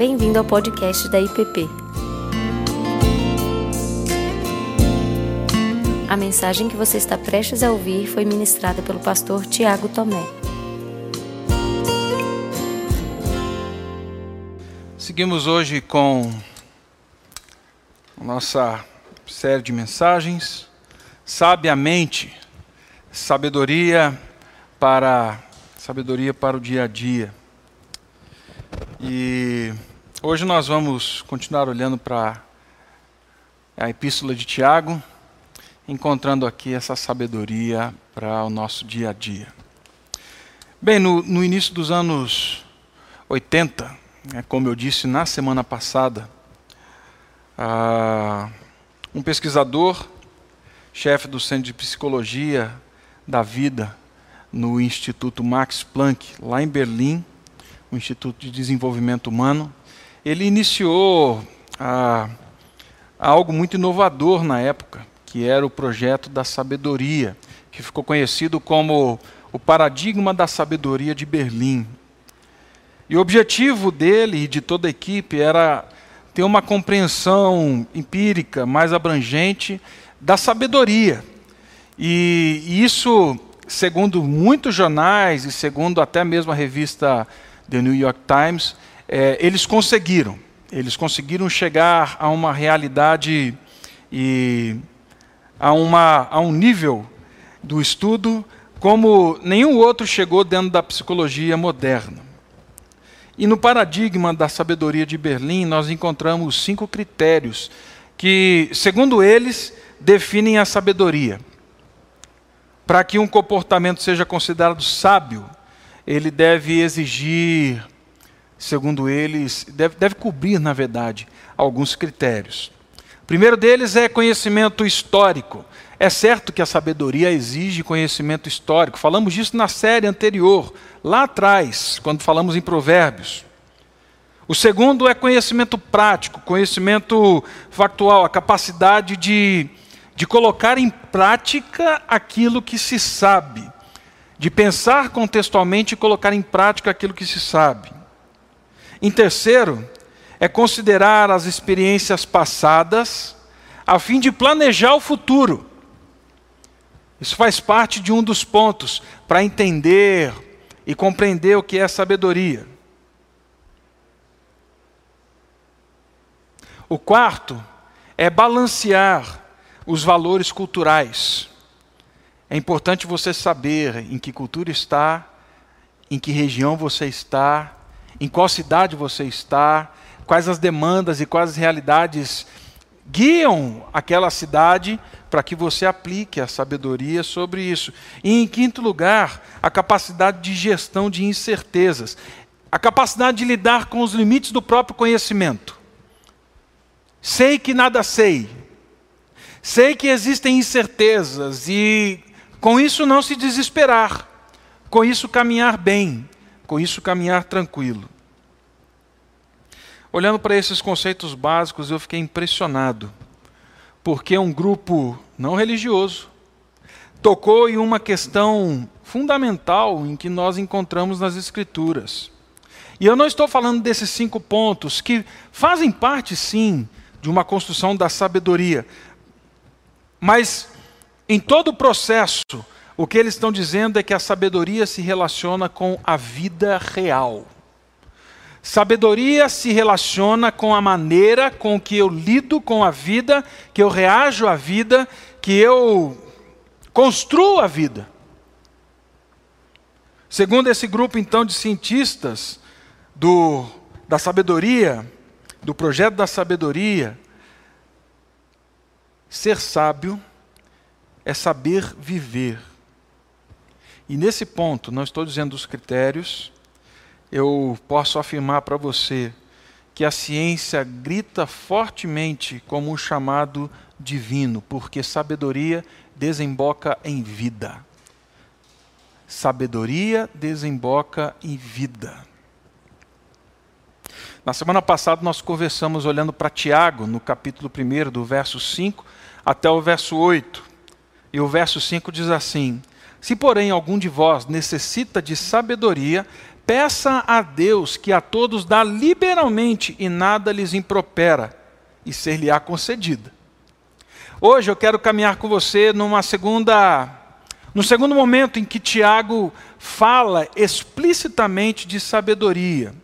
Bem-vindo ao podcast da IPP. A mensagem que você está prestes a ouvir foi ministrada pelo pastor Tiago Tomé. Seguimos hoje com nossa série de mensagens, sabiamente, sabedoria para sabedoria para o dia a dia. E hoje nós vamos continuar olhando para a epístola de Tiago, encontrando aqui essa sabedoria para o nosso dia a dia. Bem, no, no início dos anos 80, né, como eu disse na semana passada, ah, um pesquisador, chefe do Centro de Psicologia da Vida no Instituto Max Planck, lá em Berlim, o Instituto de Desenvolvimento Humano, ele iniciou ah, algo muito inovador na época, que era o projeto da sabedoria, que ficou conhecido como o paradigma da sabedoria de Berlim. E o objetivo dele e de toda a equipe era ter uma compreensão empírica mais abrangente da sabedoria. E isso, segundo muitos jornais e segundo até mesmo a revista The New York Times, é, eles conseguiram. Eles conseguiram chegar a uma realidade e a, uma, a um nível do estudo como nenhum outro chegou dentro da psicologia moderna. E no paradigma da sabedoria de Berlim, nós encontramos cinco critérios que, segundo eles, definem a sabedoria. Para que um comportamento seja considerado sábio, ele deve exigir, segundo eles, deve, deve cobrir, na verdade, alguns critérios. O primeiro deles é conhecimento histórico. É certo que a sabedoria exige conhecimento histórico. Falamos disso na série anterior, lá atrás, quando falamos em Provérbios. O segundo é conhecimento prático, conhecimento factual, a capacidade de, de colocar em prática aquilo que se sabe de pensar contextualmente e colocar em prática aquilo que se sabe. Em terceiro, é considerar as experiências passadas a fim de planejar o futuro. Isso faz parte de um dos pontos para entender e compreender o que é sabedoria. O quarto é balancear os valores culturais. É importante você saber em que cultura está, em que região você está, em qual cidade você está, quais as demandas e quais as realidades guiam aquela cidade para que você aplique a sabedoria sobre isso. E em quinto lugar, a capacidade de gestão de incertezas, a capacidade de lidar com os limites do próprio conhecimento. Sei que nada sei. Sei que existem incertezas e com isso, não se desesperar. Com isso, caminhar bem. Com isso, caminhar tranquilo. Olhando para esses conceitos básicos, eu fiquei impressionado, porque um grupo não religioso tocou em uma questão fundamental em que nós encontramos nas Escrituras. E eu não estou falando desses cinco pontos, que fazem parte, sim, de uma construção da sabedoria, mas em todo o processo, o que eles estão dizendo é que a sabedoria se relaciona com a vida real. Sabedoria se relaciona com a maneira com que eu lido com a vida, que eu reajo à vida, que eu construo a vida. Segundo esse grupo, então, de cientistas do, da sabedoria, do projeto da sabedoria, ser sábio é saber viver. E nesse ponto, não estou dizendo os critérios, eu posso afirmar para você que a ciência grita fortemente como um chamado divino, porque sabedoria desemboca em vida. Sabedoria desemboca em vida. Na semana passada nós conversamos olhando para Tiago, no capítulo 1, do verso 5 até o verso 8. E o verso 5 diz assim: Se, porém, algum de vós necessita de sabedoria, Peça a Deus que a todos dá liberalmente e nada lhes impropera, e ser-lhe-á concedida. Hoje eu quero caminhar com você numa segunda, no segundo momento em que Tiago fala explicitamente de sabedoria.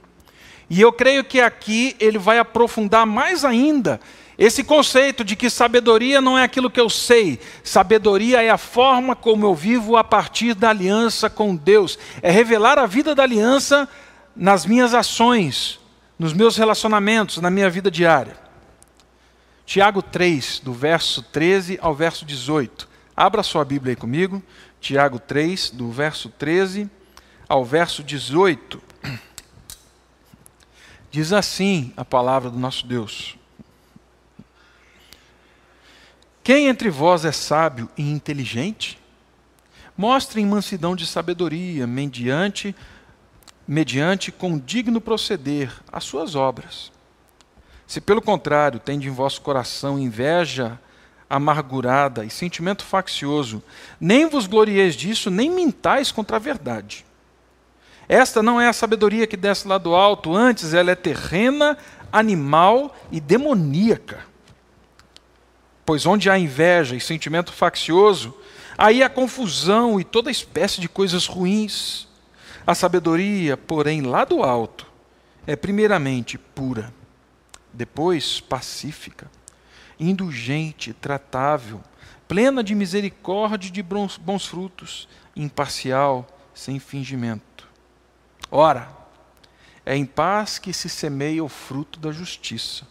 E eu creio que aqui ele vai aprofundar mais ainda esse conceito de que sabedoria não é aquilo que eu sei, sabedoria é a forma como eu vivo a partir da aliança com Deus, é revelar a vida da aliança nas minhas ações, nos meus relacionamentos, na minha vida diária. Tiago 3, do verso 13 ao verso 18. Abra sua Bíblia aí comigo. Tiago 3, do verso 13 ao verso 18. Diz assim a palavra do nosso Deus. Quem entre vós é sábio e inteligente? Mostre em mansidão de sabedoria, mediante, mediante com digno proceder as suas obras. Se pelo contrário tende em vosso coração inveja amargurada e sentimento faccioso, nem vos glorieis disso, nem mintais contra a verdade. Esta não é a sabedoria que desce lá do alto, antes ela é terrena, animal e demoníaca. Pois onde há inveja e sentimento faccioso, aí há confusão e toda espécie de coisas ruins. A sabedoria, porém, lá do alto, é primeiramente pura, depois pacífica, indulgente, tratável, plena de misericórdia e de bons, frutos, imparcial, sem fingimento. Ora, é em paz que se semeia o fruto da justiça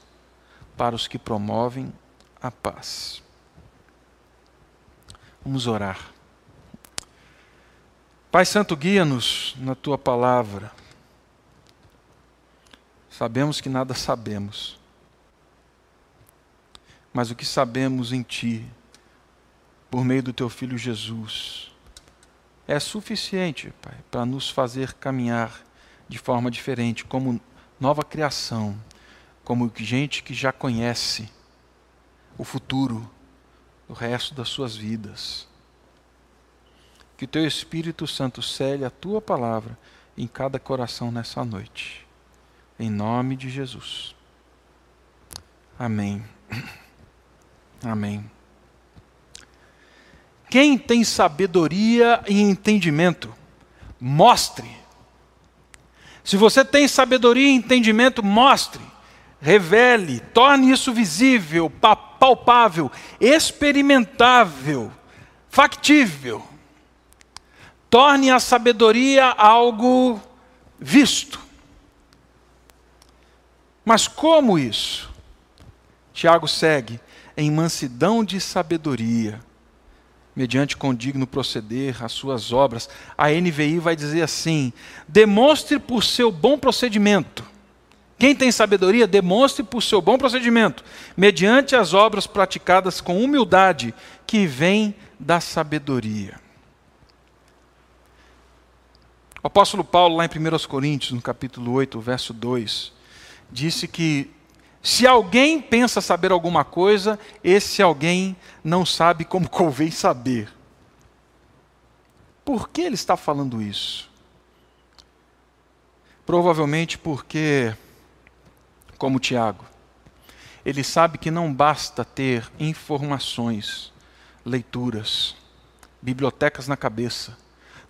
para os que promovem a paz. Vamos orar. Pai Santo, guia-nos na tua palavra. Sabemos que nada sabemos, mas o que sabemos em Ti, por meio do Teu Filho Jesus, é suficiente, Pai, para nos fazer caminhar de forma diferente, como nova criação, como gente que já conhece o futuro, o resto das suas vidas. Que o teu Espírito Santo cele a tua palavra em cada coração nessa noite. Em nome de Jesus. Amém. Amém. Quem tem sabedoria e entendimento, mostre. Se você tem sabedoria e entendimento, mostre revele, torne isso visível, palpável, experimentável, factível. Torne a sabedoria algo visto. Mas como isso? Tiago segue em mansidão de sabedoria, mediante condigno proceder as suas obras. A NVI vai dizer assim: demonstre por seu bom procedimento quem tem sabedoria, demonstre por seu bom procedimento, mediante as obras praticadas com humildade, que vem da sabedoria. O apóstolo Paulo, lá em 1 Coríntios, no capítulo 8, verso 2, disse que se alguém pensa saber alguma coisa, esse alguém não sabe como convém saber. Por que ele está falando isso? Provavelmente porque como Tiago. Ele sabe que não basta ter informações, leituras, bibliotecas na cabeça.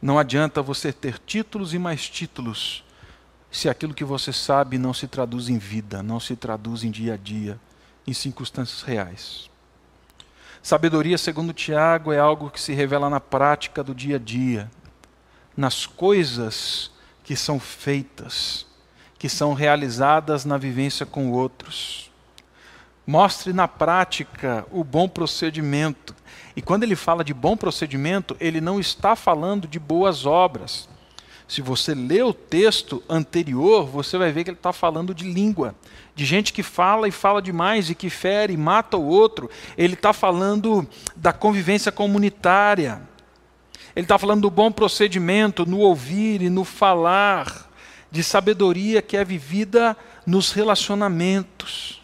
Não adianta você ter títulos e mais títulos se aquilo que você sabe não se traduz em vida, não se traduz em dia a dia, em circunstâncias reais. Sabedoria, segundo Tiago, é algo que se revela na prática do dia a dia, nas coisas que são feitas, que são realizadas na vivência com outros. Mostre na prática o bom procedimento. E quando ele fala de bom procedimento, ele não está falando de boas obras. Se você lê o texto anterior, você vai ver que ele está falando de língua, de gente que fala e fala demais e que fere e mata o outro. Ele está falando da convivência comunitária. Ele está falando do bom procedimento no ouvir e no falar de sabedoria que é vivida nos relacionamentos.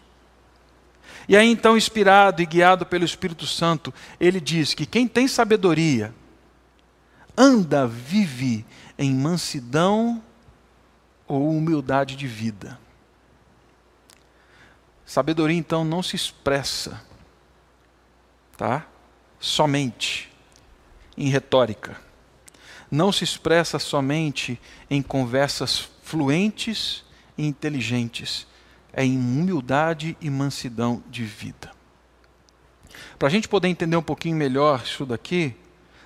E aí, então, inspirado e guiado pelo Espírito Santo, ele diz que quem tem sabedoria anda, vive em mansidão ou humildade de vida. Sabedoria então não se expressa, tá? Somente em retórica. Não se expressa somente em conversas fluentes e inteligentes. É em humildade e mansidão de vida. Para a gente poder entender um pouquinho melhor isso daqui,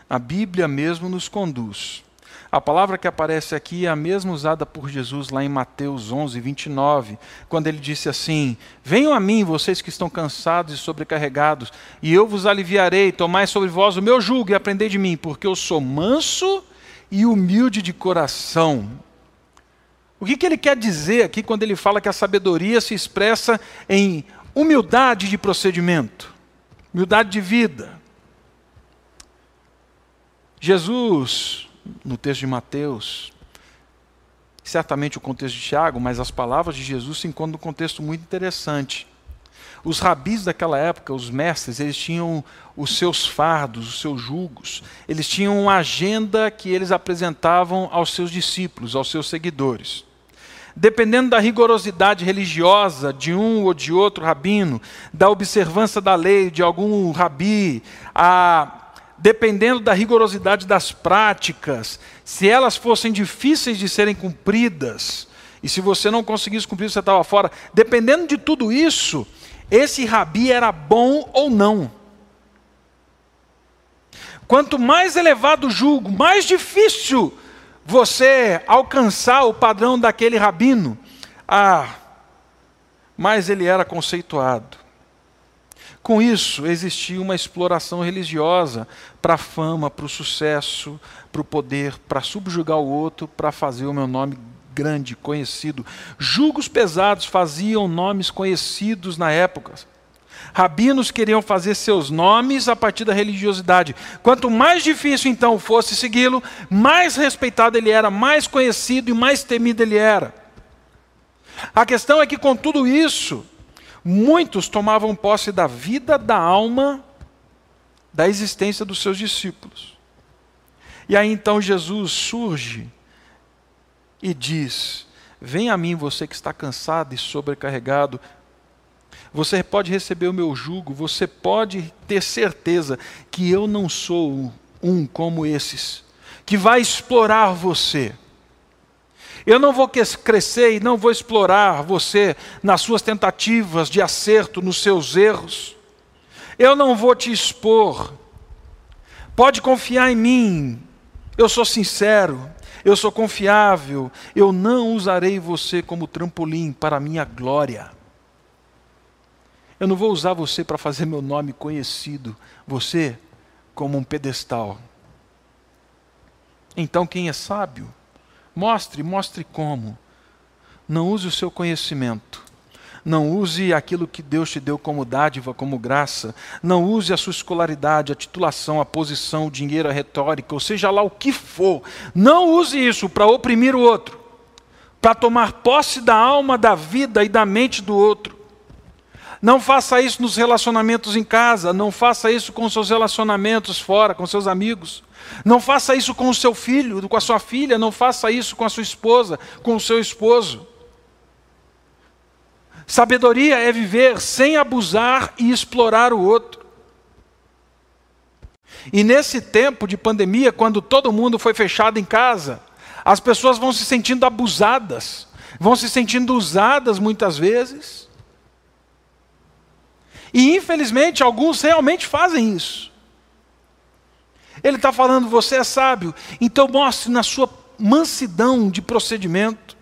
a Bíblia mesmo nos conduz a palavra que aparece aqui é a mesma usada por Jesus lá em Mateus 11, 29, quando ele disse assim: Venham a mim, vocês que estão cansados e sobrecarregados, e eu vos aliviarei. Tomai sobre vós o meu jugo e aprendei de mim, porque eu sou manso e humilde de coração. O que, que ele quer dizer aqui quando ele fala que a sabedoria se expressa em humildade de procedimento, humildade de vida? Jesus no texto de Mateus, certamente o contexto de Tiago, mas as palavras de Jesus se encontram num contexto muito interessante. Os rabis daquela época, os mestres, eles tinham os seus fardos, os seus julgos, eles tinham uma agenda que eles apresentavam aos seus discípulos, aos seus seguidores. Dependendo da rigorosidade religiosa de um ou de outro rabino, da observância da lei de algum rabi, a dependendo da rigorosidade das práticas, se elas fossem difíceis de serem cumpridas, e se você não conseguisse cumprir, você estava fora, dependendo de tudo isso, esse rabi era bom ou não. Quanto mais elevado o julgo, mais difícil você alcançar o padrão daquele rabino, ah, mais ele era conceituado. Com isso, existia uma exploração religiosa para a fama, para o sucesso, para o poder, para subjugar o outro, para fazer o meu nome grande, conhecido. Julgos pesados faziam nomes conhecidos na época. Rabinos queriam fazer seus nomes a partir da religiosidade. Quanto mais difícil então fosse segui-lo, mais respeitado ele era, mais conhecido e mais temido ele era. A questão é que com tudo isso, muitos tomavam posse da vida, da alma, da existência dos seus discípulos. E aí então Jesus surge e diz: Vem a mim, você que está cansado e sobrecarregado. Você pode receber o meu jugo, você pode ter certeza que eu não sou um como esses, que vai explorar você eu não vou crescer e não vou explorar você nas suas tentativas de acerto, nos seus erros. Eu não vou te expor. Pode confiar em mim. Eu sou sincero, eu sou confiável. Eu não usarei você como trampolim para a minha glória. Eu não vou usar você para fazer meu nome conhecido, você como um pedestal. Então, quem é sábio? Mostre, mostre como. Não use o seu conhecimento. Não use aquilo que Deus te deu como dádiva, como graça. Não use a sua escolaridade, a titulação, a posição, o dinheiro, a retórica, ou seja lá o que for. Não use isso para oprimir o outro, para tomar posse da alma, da vida e da mente do outro. Não faça isso nos relacionamentos em casa, não faça isso com seus relacionamentos fora, com seus amigos. Não faça isso com o seu filho, com a sua filha, não faça isso com a sua esposa, com o seu esposo. Sabedoria é viver sem abusar e explorar o outro. E nesse tempo de pandemia, quando todo mundo foi fechado em casa, as pessoas vão se sentindo abusadas, vão se sentindo usadas muitas vezes. E infelizmente alguns realmente fazem isso. Ele está falando, você é sábio, então mostre na sua mansidão de procedimento.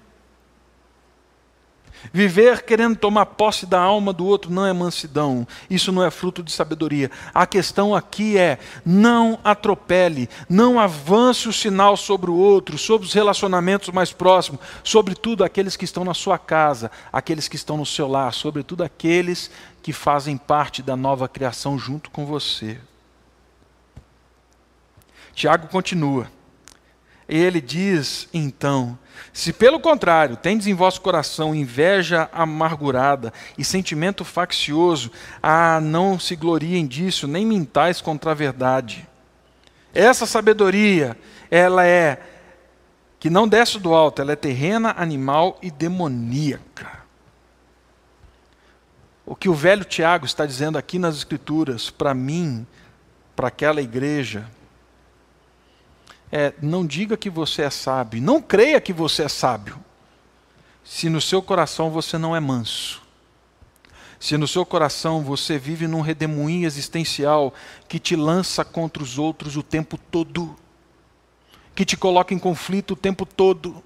Viver querendo tomar posse da alma do outro não é mansidão, isso não é fruto de sabedoria. A questão aqui é: não atropele, não avance o sinal sobre o outro, sobre os relacionamentos mais próximos, sobretudo aqueles que estão na sua casa, aqueles que estão no seu lar, sobretudo aqueles que fazem parte da nova criação junto com você. Tiago continua. Ele diz, então, se pelo contrário tendes em vosso coração inveja amargurada e sentimento faccioso, ah, não se gloriem disso, nem mintais contra a verdade. Essa sabedoria, ela é que não desce do alto, ela é terrena, animal e demoníaca. O que o velho Tiago está dizendo aqui nas Escrituras, para mim, para aquela igreja, é: não diga que você é sábio, não creia que você é sábio, se no seu coração você não é manso. Se no seu coração você vive num redemoinho existencial que te lança contra os outros o tempo todo, que te coloca em conflito o tempo todo,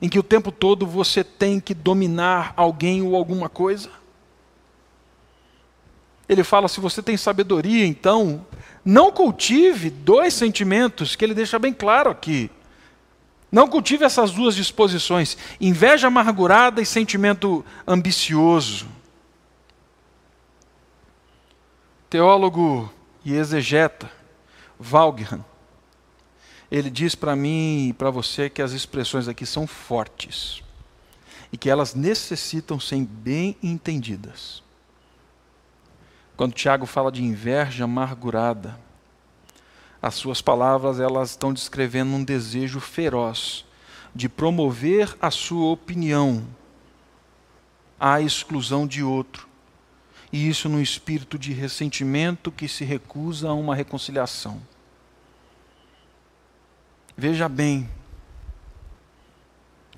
em que o tempo todo você tem que dominar alguém ou alguma coisa. Ele fala: se você tem sabedoria, então, não cultive dois sentimentos que ele deixa bem claro aqui. Não cultive essas duas disposições: inveja amargurada e sentimento ambicioso. Teólogo e exegeta Valghan, ele diz para mim e para você que as expressões aqui são fortes e que elas necessitam ser bem entendidas. Quando Tiago fala de inveja amargurada, as suas palavras elas estão descrevendo um desejo feroz de promover a sua opinião à exclusão de outro. E isso num espírito de ressentimento que se recusa a uma reconciliação. Veja bem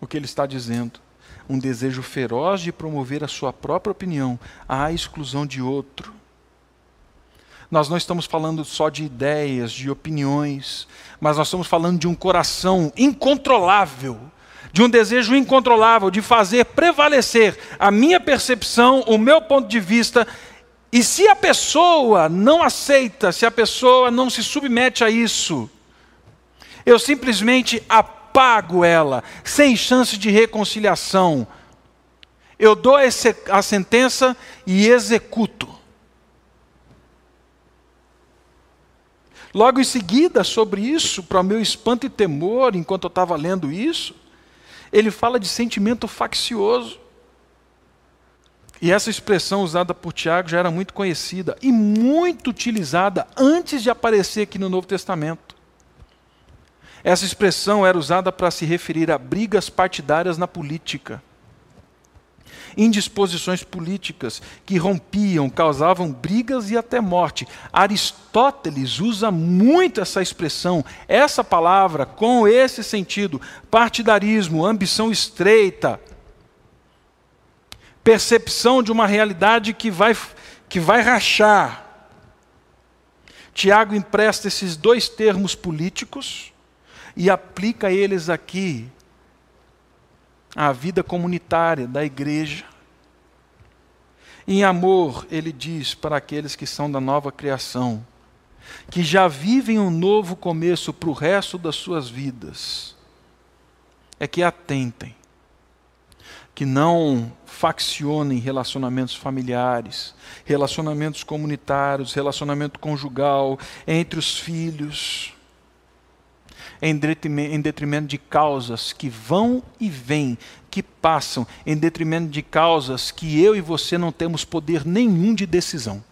o que ele está dizendo. Um desejo feroz de promover a sua própria opinião à exclusão de outro. Nós não estamos falando só de ideias, de opiniões, mas nós estamos falando de um coração incontrolável, de um desejo incontrolável de fazer prevalecer a minha percepção, o meu ponto de vista. E se a pessoa não aceita, se a pessoa não se submete a isso, eu simplesmente apago ela, sem chance de reconciliação. Eu dou a sentença e executo. Logo em seguida, sobre isso, para meu espanto e temor, enquanto eu estava lendo isso, ele fala de sentimento faccioso. E essa expressão usada por Tiago já era muito conhecida e muito utilizada antes de aparecer aqui no Novo Testamento. Essa expressão era usada para se referir a brigas partidárias na política indisposições políticas que rompiam, causavam brigas e até morte. Aristóteles usa muito essa expressão, essa palavra, com esse sentido: partidarismo, ambição estreita, percepção de uma realidade que vai, que vai rachar. Tiago empresta esses dois termos políticos e aplica eles aqui à vida comunitária da igreja. Em amor, ele diz para aqueles que são da nova criação, que já vivem um novo começo para o resto das suas vidas, é que atentem, que não faccionem relacionamentos familiares, relacionamentos comunitários, relacionamento conjugal, entre os filhos, em detrimento de causas que vão e vêm, que passam, em detrimento de causas que eu e você não temos poder nenhum de decisão.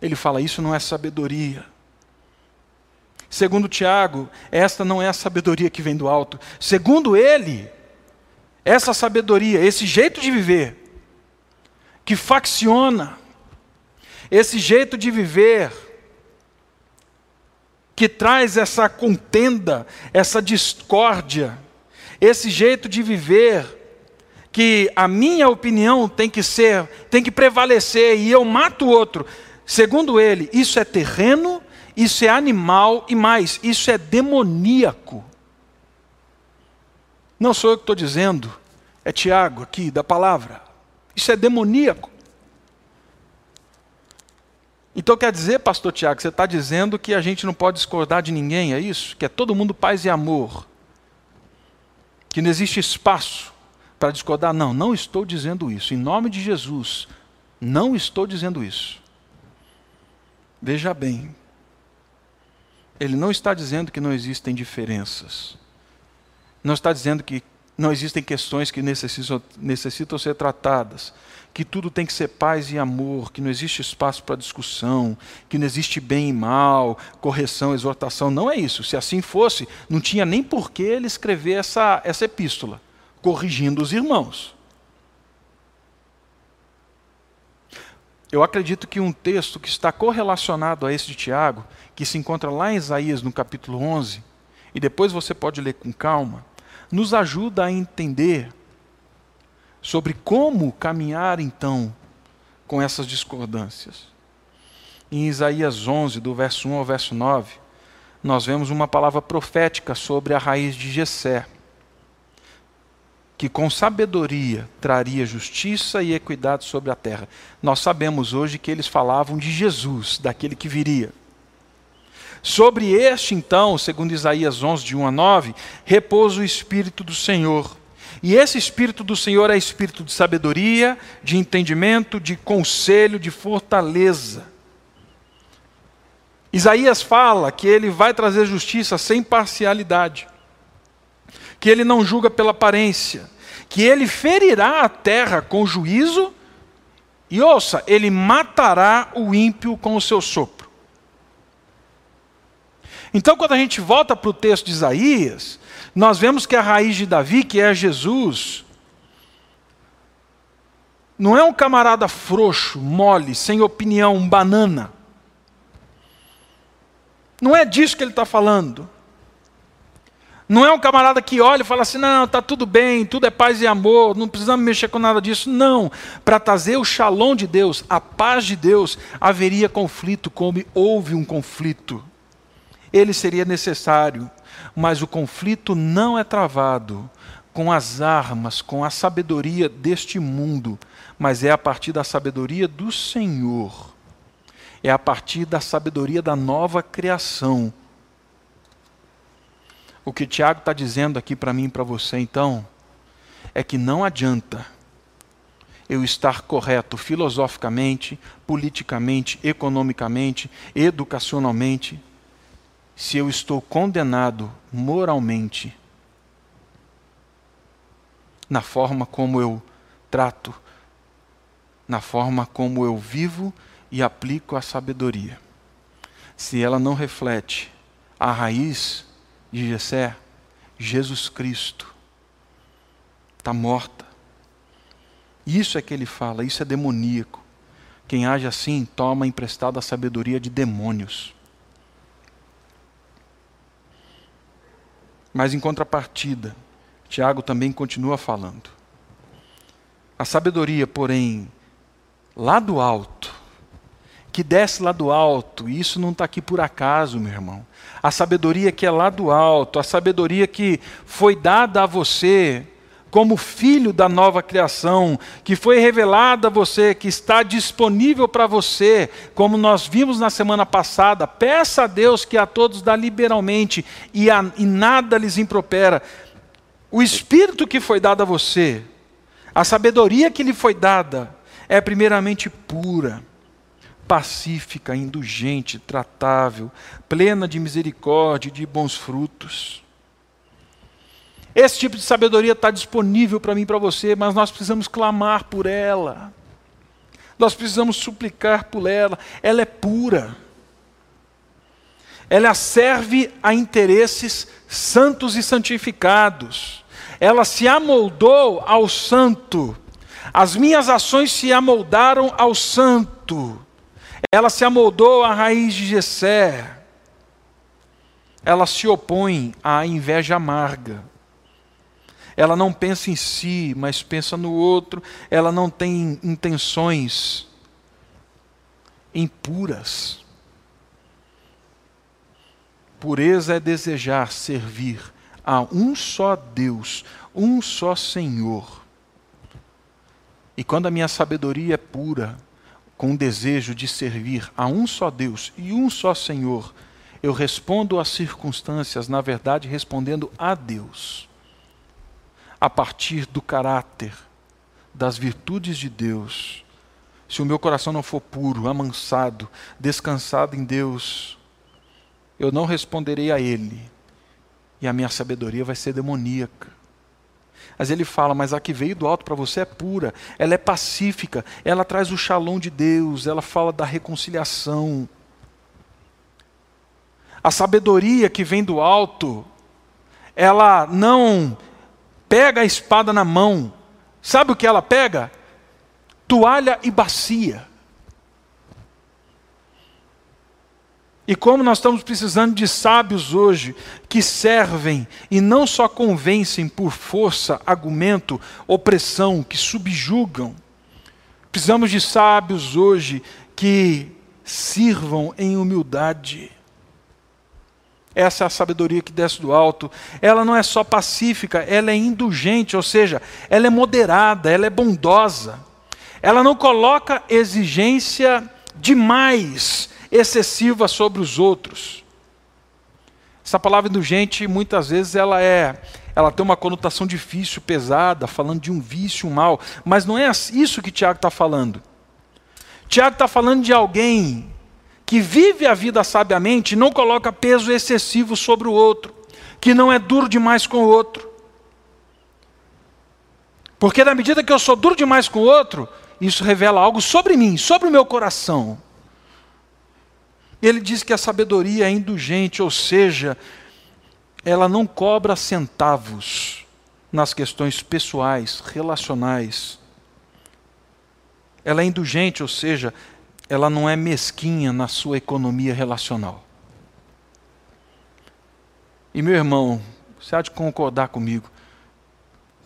Ele fala: isso não é sabedoria. Segundo Tiago, esta não é a sabedoria que vem do alto. Segundo ele, essa sabedoria, esse jeito de viver, que facciona, esse jeito de viver, que traz essa contenda, essa discórdia, esse jeito de viver, que a minha opinião tem que ser, tem que prevalecer e eu mato o outro. Segundo ele, isso é terreno, isso é animal e mais, isso é demoníaco. Não sou eu que estou dizendo, é Tiago aqui da palavra. Isso é demoníaco. Então quer dizer, pastor Tiago, você está dizendo que a gente não pode discordar de ninguém, é isso? Que é todo mundo paz e amor. Que não existe espaço para discordar? Não, não estou dizendo isso. Em nome de Jesus, não estou dizendo isso. Veja bem, ele não está dizendo que não existem diferenças. Não está dizendo que não existem questões que necessitam, necessitam ser tratadas, que tudo tem que ser paz e amor, que não existe espaço para discussão, que não existe bem e mal, correção, exortação. Não é isso. Se assim fosse, não tinha nem por que ele escrever essa, essa epístola, corrigindo os irmãos. Eu acredito que um texto que está correlacionado a esse de Tiago, que se encontra lá em Isaías no capítulo 11, e depois você pode ler com calma, nos ajuda a entender sobre como caminhar então com essas discordâncias. Em Isaías 11, do verso 1 ao verso 9, nós vemos uma palavra profética sobre a raiz de Jessé que com sabedoria traria justiça e equidade sobre a terra. Nós sabemos hoje que eles falavam de Jesus, daquele que viria. Sobre este, então, segundo Isaías 11, de 1 a 9, repousa o Espírito do Senhor. E esse Espírito do Senhor é espírito de sabedoria, de entendimento, de conselho, de fortaleza. Isaías fala que ele vai trazer justiça sem parcialidade que ele não julga pela aparência, que ele ferirá a terra com juízo, e ouça, ele matará o ímpio com o seu sopro. Então, quando a gente volta para o texto de Isaías, nós vemos que a raiz de Davi, que é Jesus, não é um camarada frouxo, mole, sem opinião, um banana. Não é disso que ele está falando. Não é um camarada que olha e fala assim: não, está tudo bem, tudo é paz e amor, não precisamos mexer com nada disso. Não. Para trazer o shalom de Deus, a paz de Deus, haveria conflito, como houve um conflito. Ele seria necessário, mas o conflito não é travado com as armas, com a sabedoria deste mundo, mas é a partir da sabedoria do Senhor. É a partir da sabedoria da nova criação o que Tiago está dizendo aqui para mim e para você, então, é que não adianta eu estar correto filosoficamente, politicamente, economicamente, educacionalmente, se eu estou condenado moralmente na forma como eu trato, na forma como eu vivo e aplico a sabedoria. Se ela não reflete a raiz de Jessé, Jesus Cristo, está morta. Isso é que ele fala, isso é demoníaco. Quem age assim toma emprestada a sabedoria de demônios. Mas em contrapartida, Tiago também continua falando. A sabedoria, porém, lá do alto, que desce lá do alto, e isso não está aqui por acaso, meu irmão. A sabedoria que é lá do alto, a sabedoria que foi dada a você como filho da nova criação, que foi revelada a você, que está disponível para você, como nós vimos na semana passada. Peça a Deus que a todos dá liberalmente e, a, e nada lhes impropera. O espírito que foi dado a você, a sabedoria que lhe foi dada, é primeiramente pura pacífica, indulgente, tratável, plena de misericórdia e de bons frutos. Esse tipo de sabedoria está disponível para mim e para você, mas nós precisamos clamar por ela. Nós precisamos suplicar por ela. Ela é pura. Ela serve a interesses santos e santificados. Ela se amoldou ao santo. As minhas ações se amoldaram ao santo. Ela se amoldou à raiz de Jessé. Ela se opõe à inveja amarga. Ela não pensa em si, mas pensa no outro. Ela não tem intenções impuras. Pureza é desejar servir a um só Deus, um só Senhor. E quando a minha sabedoria é pura, com o desejo de servir a um só Deus e um só Senhor, eu respondo às circunstâncias, na verdade, respondendo a Deus, a partir do caráter, das virtudes de Deus. Se o meu coração não for puro, amansado, descansado em Deus, eu não responderei a Ele, e a minha sabedoria vai ser demoníaca. Mas ele fala: Mas a que veio do alto para você é pura, ela é pacífica, ela traz o shalom de Deus, ela fala da reconciliação. A sabedoria que vem do alto, ela não pega a espada na mão. Sabe o que ela pega? Toalha e bacia. E como nós estamos precisando de sábios hoje que servem e não só convencem por força, argumento, opressão, que subjugam. Precisamos de sábios hoje que sirvam em humildade. Essa é a sabedoria que desce do alto. Ela não é só pacífica, ela é indulgente, ou seja, ela é moderada, ela é bondosa. Ela não coloca exigência demais excessiva sobre os outros. Essa palavra indulgente, muitas vezes, ela é, ela tem uma conotação difícil, pesada, falando de um vício, um mal, mas não é isso que Tiago está falando. Tiago está falando de alguém que vive a vida sabiamente não coloca peso excessivo sobre o outro, que não é duro demais com o outro. Porque na medida que eu sou duro demais com o outro, isso revela algo sobre mim, sobre o meu coração. Ele diz que a sabedoria é indulgente, ou seja, ela não cobra centavos nas questões pessoais, relacionais. Ela é indulgente, ou seja, ela não é mesquinha na sua economia relacional. E meu irmão, você há de concordar comigo,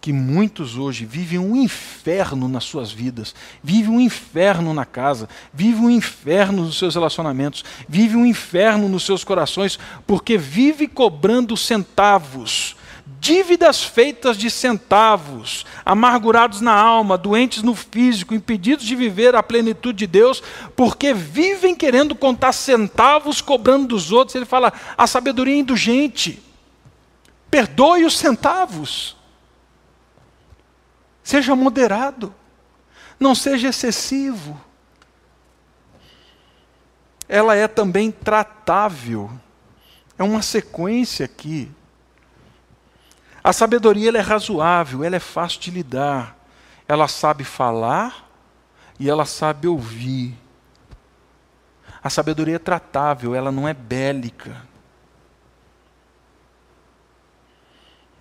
que muitos hoje vivem um inferno nas suas vidas, vivem um inferno na casa, vivem um inferno nos seus relacionamentos, vivem um inferno nos seus corações, porque vive cobrando centavos, dívidas feitas de centavos, amargurados na alma, doentes no físico, impedidos de viver a plenitude de Deus, porque vivem querendo contar centavos, cobrando dos outros. Ele fala: a sabedoria é indulgente, perdoe os centavos. Seja moderado. Não seja excessivo. Ela é também tratável. É uma sequência aqui. A sabedoria ela é razoável, ela é fácil de lidar. Ela sabe falar e ela sabe ouvir. A sabedoria é tratável, ela não é bélica.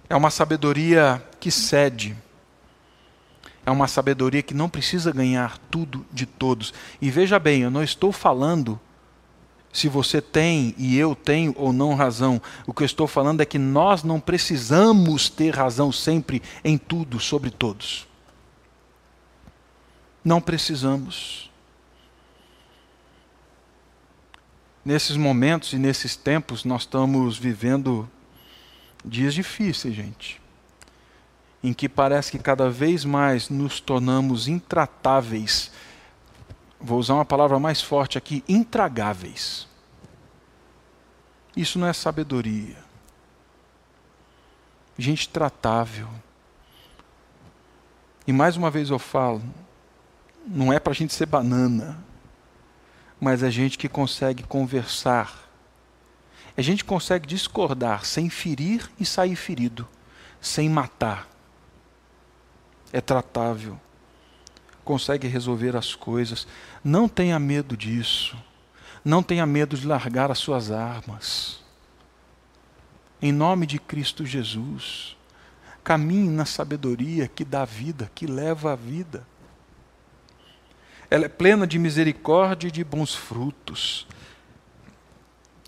É uma sabedoria que cede. É uma sabedoria que não precisa ganhar tudo de todos. E veja bem, eu não estou falando se você tem e eu tenho ou não razão. O que eu estou falando é que nós não precisamos ter razão sempre em tudo sobre todos. Não precisamos. Nesses momentos e nesses tempos, nós estamos vivendo dias difíceis, gente em que parece que cada vez mais nos tornamos intratáveis. Vou usar uma palavra mais forte aqui: intragáveis. Isso não é sabedoria. Gente tratável. E mais uma vez eu falo: não é para a gente ser banana, mas é gente que consegue conversar. É gente que consegue discordar sem ferir e sair ferido, sem matar é tratável, consegue resolver as coisas. Não tenha medo disso. Não tenha medo de largar as suas armas. Em nome de Cristo Jesus, caminhe na sabedoria que dá vida, que leva a vida. Ela é plena de misericórdia e de bons frutos.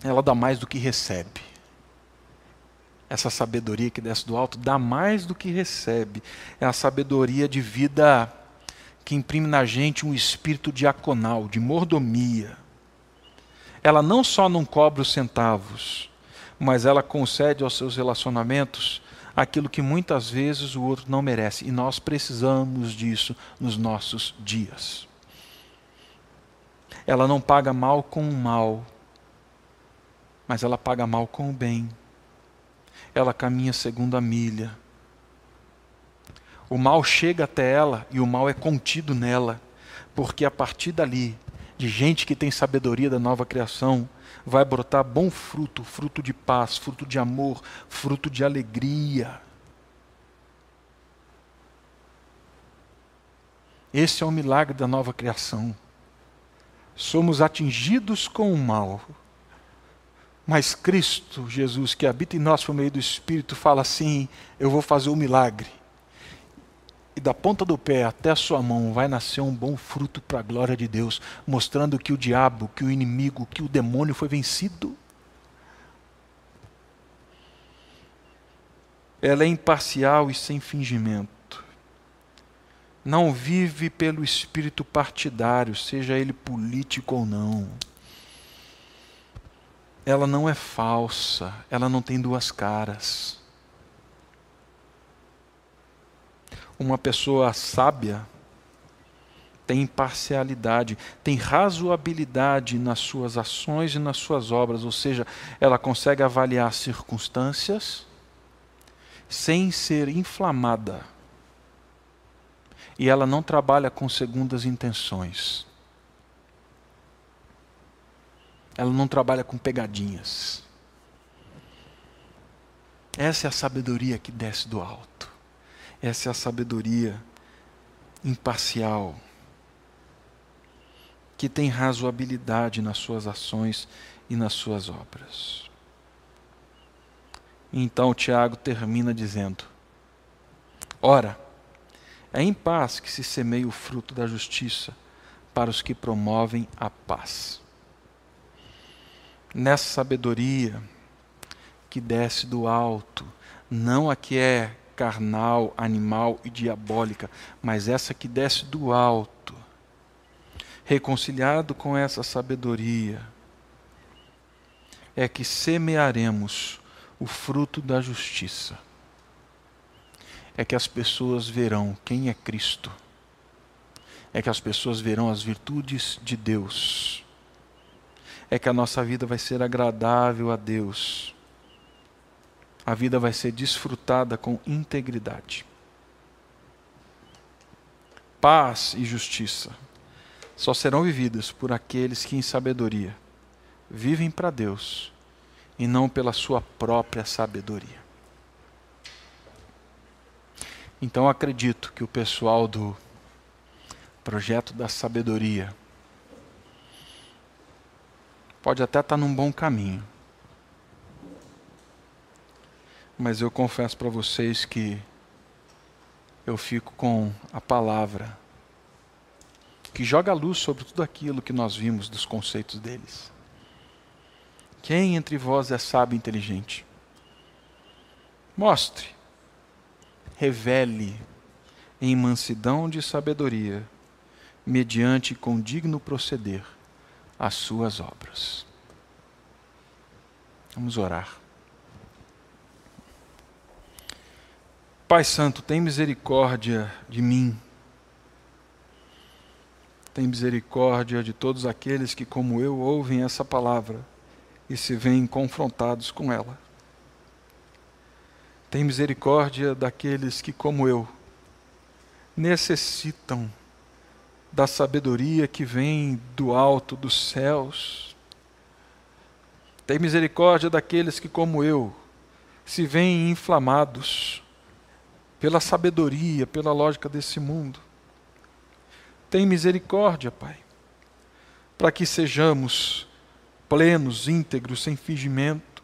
Ela dá mais do que recebe essa sabedoria que desce do alto dá mais do que recebe. É a sabedoria de vida que imprime na gente um espírito diaconal, de mordomia. Ela não só não cobra os centavos, mas ela concede aos seus relacionamentos aquilo que muitas vezes o outro não merece. E nós precisamos disso nos nossos dias. Ela não paga mal com o mal, mas ela paga mal com o bem ela caminha segundo a milha. O mal chega até ela e o mal é contido nela, porque a partir dali, de gente que tem sabedoria da nova criação, vai brotar bom fruto, fruto de paz, fruto de amor, fruto de alegria. Esse é o milagre da nova criação. Somos atingidos com o mal. Mas Cristo, Jesus, que habita em nós por meio do Espírito, fala assim: Eu vou fazer o um milagre. E da ponta do pé até a sua mão vai nascer um bom fruto para a glória de Deus, mostrando que o diabo, que o inimigo, que o demônio foi vencido. Ela é imparcial e sem fingimento. Não vive pelo espírito partidário, seja ele político ou não. Ela não é falsa, ela não tem duas caras. Uma pessoa sábia tem imparcialidade, tem razoabilidade nas suas ações e nas suas obras, ou seja, ela consegue avaliar circunstâncias sem ser inflamada. E ela não trabalha com segundas intenções. Ela não trabalha com pegadinhas. Essa é a sabedoria que desce do alto. Essa é a sabedoria imparcial, que tem razoabilidade nas suas ações e nas suas obras. Então Tiago termina dizendo: Ora, é em paz que se semeia o fruto da justiça para os que promovem a paz. Nessa sabedoria que desce do alto, não a que é carnal, animal e diabólica, mas essa que desce do alto, reconciliado com essa sabedoria, é que semearemos o fruto da justiça. É que as pessoas verão quem é Cristo. É que as pessoas verão as virtudes de Deus. É que a nossa vida vai ser agradável a Deus. A vida vai ser desfrutada com integridade. Paz e justiça só serão vividas por aqueles que, em sabedoria, vivem para Deus e não pela sua própria sabedoria. Então acredito que o pessoal do projeto da sabedoria pode até estar num bom caminho. Mas eu confesso para vocês que eu fico com a palavra que joga luz sobre tudo aquilo que nós vimos dos conceitos deles. Quem entre vós é sábio e inteligente? Mostre, revele em mansidão de sabedoria, mediante com digno proceder, as suas obras. Vamos orar. Pai Santo, tem misericórdia de mim. Tem misericórdia de todos aqueles que, como eu, ouvem essa palavra e se veem confrontados com ela. Tem misericórdia daqueles que, como eu, necessitam da sabedoria que vem do alto dos céus. Tem misericórdia daqueles que, como eu, se veem inflamados pela sabedoria, pela lógica desse mundo. Tem misericórdia, Pai, para que sejamos plenos, íntegros, sem fingimento,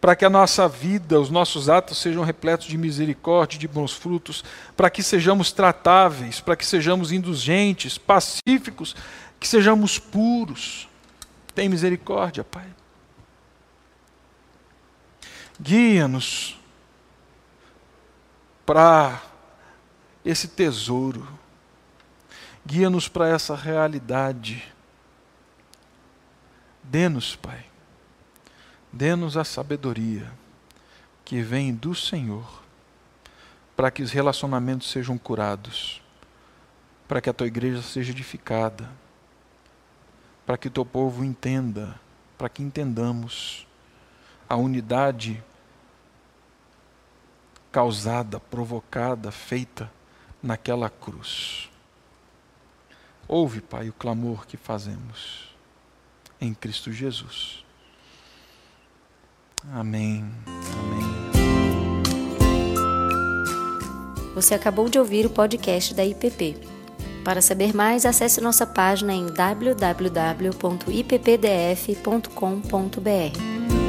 para que a nossa vida, os nossos atos sejam repletos de misericórdia, de bons frutos, para que sejamos tratáveis, para que sejamos indulgentes, pacíficos, que sejamos puros. Tem misericórdia, Pai. Guia-nos para esse tesouro. Guia-nos para essa realidade Dê-nos, Pai, dê-nos a sabedoria que vem do Senhor, para que os relacionamentos sejam curados, para que a tua igreja seja edificada, para que o teu povo entenda, para que entendamos a unidade causada, provocada, feita naquela cruz. Ouve, Pai, o clamor que fazemos em Cristo Jesus. Amém. Amém. Você acabou de ouvir o podcast da IPP. Para saber mais, acesse nossa página em www.ippdf.com.br.